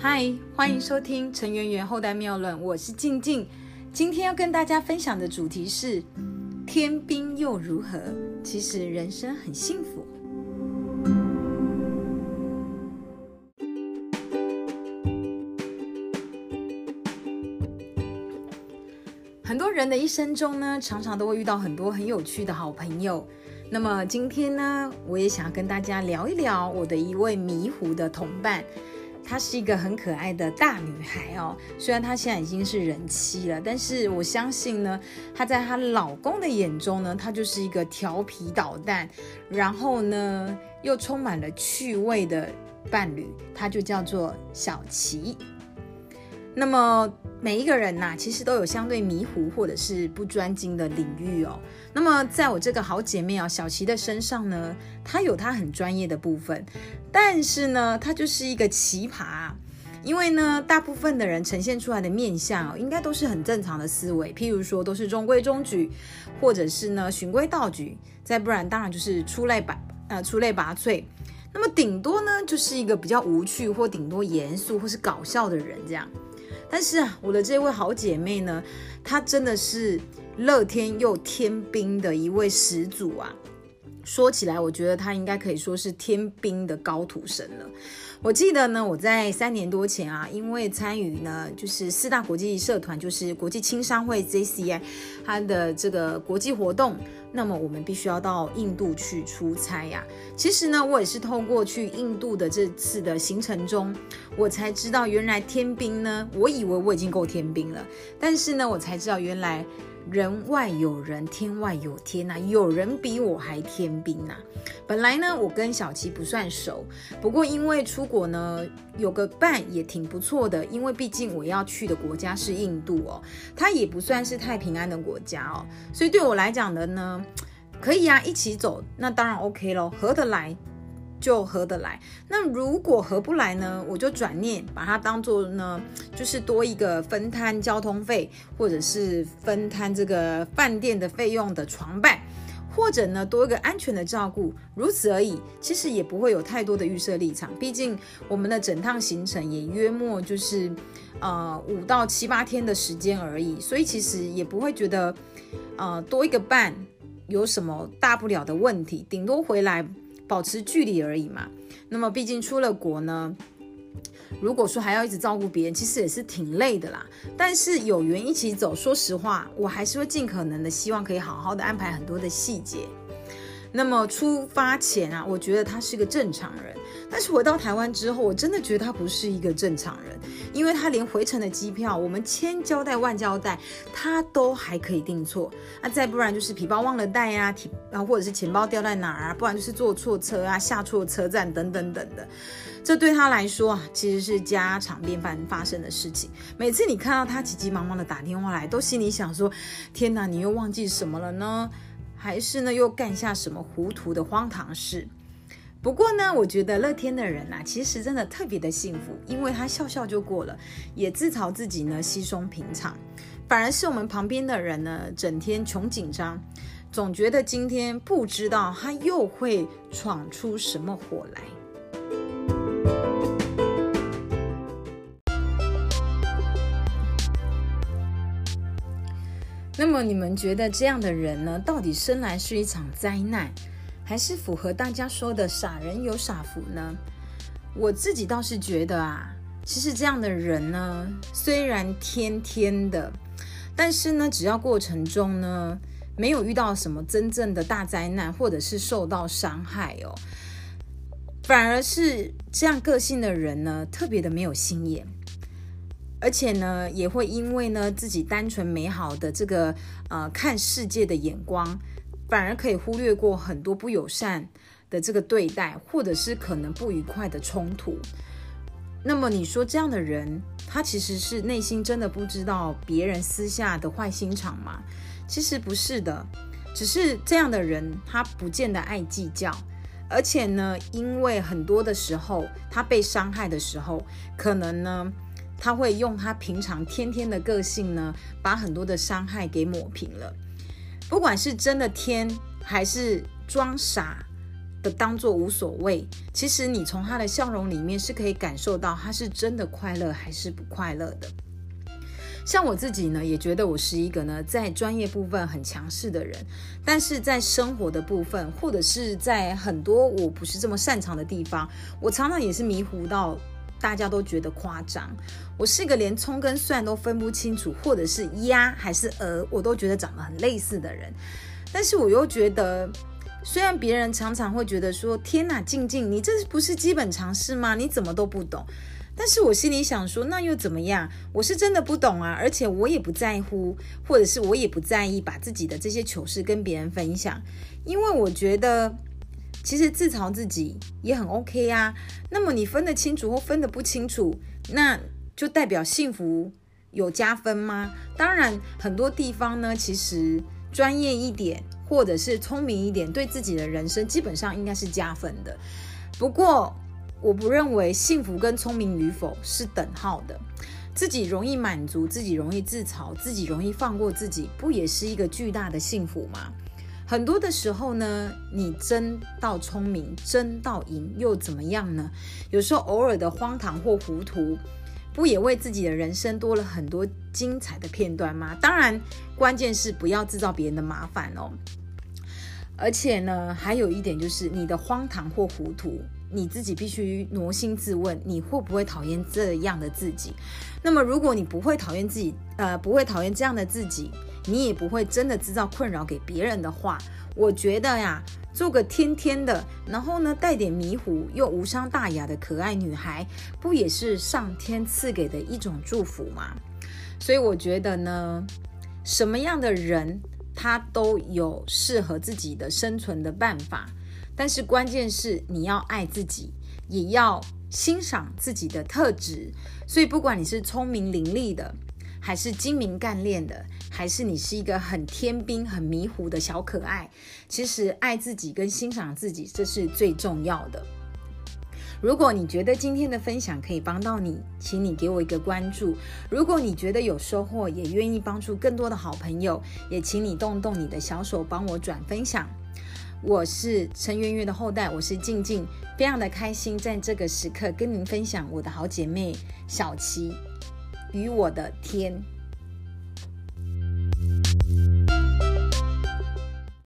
嗨，欢迎收听陈圆圆后代妙论，我是静静。今天要跟大家分享的主题是天兵又如何？其实人生很幸福。很多人的一生中呢，常常都会遇到很多很有趣的好朋友。那么今天呢，我也想要跟大家聊一聊我的一位迷糊的同伴。她是一个很可爱的大女孩哦，虽然她现在已经是人妻了，但是我相信呢，她在她老公的眼中呢，她就是一个调皮捣蛋，然后呢又充满了趣味的伴侣，她就叫做小琪。那么每一个人呐，其实都有相对迷糊或者是不专精的领域哦。那么在我这个好姐妹啊小琪的身上呢，她有她很专业的部分，但是呢，她就是一个奇葩。因为呢，大部分的人呈现出来的面相哦应该都是很正常的思维，譬如说都是中规中矩，或者是呢循规蹈矩，再不然当然就是出类拔呃出类拔萃。那么顶多呢就是一个比较无趣或顶多严肃或是搞笑的人这样。但是啊，我的这位好姐妹呢，她真的是乐天又天兵的一位始祖啊！说起来，我觉得他应该可以说是天兵的高徒神了。我记得呢，我在三年多前啊，因为参与呢，就是四大国际社团，就是国际青商会 JCI 它的这个国际活动，那么我们必须要到印度去出差呀。其实呢，我也是透过去印度的这次的行程中，我才知道原来天兵呢，我以为我已经够天兵了，但是呢，我才知道原来。人外有人，天外有天呐！有人比我还天兵呐！本来呢，我跟小琪不算熟，不过因为出国呢，有个伴也挺不错的。因为毕竟我要去的国家是印度哦，它也不算是太平安的国家哦，所以对我来讲的呢，可以啊，一起走，那当然 OK 咯，合得来。就合得来。那如果合不来呢？我就转念把它当做呢，就是多一个分摊交通费，或者是分摊这个饭店的费用的床伴，或者呢多一个安全的照顾，如此而已。其实也不会有太多的预设立场，毕竟我们的整趟行程也约莫就是呃五到七八天的时间而已，所以其实也不会觉得呃多一个伴有什么大不了的问题，顶多回来。保持距离而已嘛。那么毕竟出了国呢，如果说还要一直照顾别人，其实也是挺累的啦。但是有缘一起走，说实话，我还是会尽可能的希望可以好好的安排很多的细节。那么出发前啊，我觉得他是个正常人。但是回到台湾之后，我真的觉得他不是一个正常人，因为他连回程的机票，我们千交代万交代，他都还可以订错。那再不然就是皮包忘了带啊，提啊，或者是钱包掉在哪儿啊，不然就是坐错车啊，下错车站等等等的。这对他来说啊，其实是家常便饭发生的事情。每次你看到他急急忙忙的打电话来，都心里想说：天哪，你又忘记什么了呢？还是呢，又干下什么糊涂的荒唐事？不过呢，我觉得乐天的人呐，其实真的特别的幸福，因为他笑笑就过了，也自嘲自己呢稀松平常。反而是我们旁边的人呢，整天穷紧张，总觉得今天不知道他又会闯出什么祸来。那么你们觉得这样的人呢，到底生来是一场灾难，还是符合大家说的傻人有傻福呢？我自己倒是觉得啊，其实这样的人呢，虽然天天的，但是呢，只要过程中呢没有遇到什么真正的大灾难，或者是受到伤害哦，反而是这样个性的人呢，特别的没有心眼。而且呢，也会因为呢自己单纯美好的这个呃看世界的眼光，反而可以忽略过很多不友善的这个对待，或者是可能不愉快的冲突。那么你说这样的人，他其实是内心真的不知道别人私下的坏心肠吗？其实不是的，只是这样的人他不见得爱计较，而且呢，因为很多的时候他被伤害的时候，可能呢。他会用他平常天天的个性呢，把很多的伤害给抹平了。不管是真的天，还是装傻、的当做无所谓，其实你从他的笑容里面是可以感受到他是真的快乐还是不快乐的。像我自己呢，也觉得我是一个呢在专业部分很强势的人，但是在生活的部分，或者是在很多我不是这么擅长的地方，我常常也是迷糊到大家都觉得夸张。我是个连葱跟蒜都分不清楚，或者是鸭还是鹅，我都觉得长得很类似的人。但是我又觉得，虽然别人常常会觉得说：“天哪，静静，你这不是基本常识吗？你怎么都不懂？”但是我心里想说，那又怎么样？我是真的不懂啊，而且我也不在乎，或者是我也不在意把自己的这些糗事跟别人分享，因为我觉得其实自嘲自己也很 OK 啊。那么你分得清楚或分得不清楚，那就代表幸福有加分吗？当然，很多地方呢，其实专业一点或者是聪明一点，对自己的人生基本上应该是加分的。不过，我不认为幸福跟聪明与否是等号的，自己容易满足，自己容易自嘲，自己容易放过自己，不也是一个巨大的幸福吗？很多的时候呢，你争到聪明，争到赢又怎么样呢？有时候偶尔的荒唐或糊涂，不也为自己的人生多了很多精彩的片段吗？当然，关键是不要制造别人的麻烦哦。而且呢，还有一点就是你的荒唐或糊涂。你自己必须挪心自问，你会不会讨厌这样的自己？那么，如果你不会讨厌自己，呃，不会讨厌这样的自己，你也不会真的制造困扰给别人的话，我觉得呀，做个天天的，然后呢，带点迷糊又无伤大雅的可爱女孩，不也是上天赐给的一种祝福吗？所以我觉得呢，什么样的人他都有适合自己的生存的办法。但是关键是你要爱自己，也要欣赏自己的特质。所以不管你是聪明伶俐的，还是精明干练的，还是你是一个很天兵、很迷糊的小可爱，其实爱自己跟欣赏自己，这是最重要的。如果你觉得今天的分享可以帮到你，请你给我一个关注。如果你觉得有收获，也愿意帮助更多的好朋友，也请你动动你的小手，帮我转分享。我是陈圆圆的后代，我是静静，非常的开心在这个时刻跟您分享我的好姐妹小琪与我的天。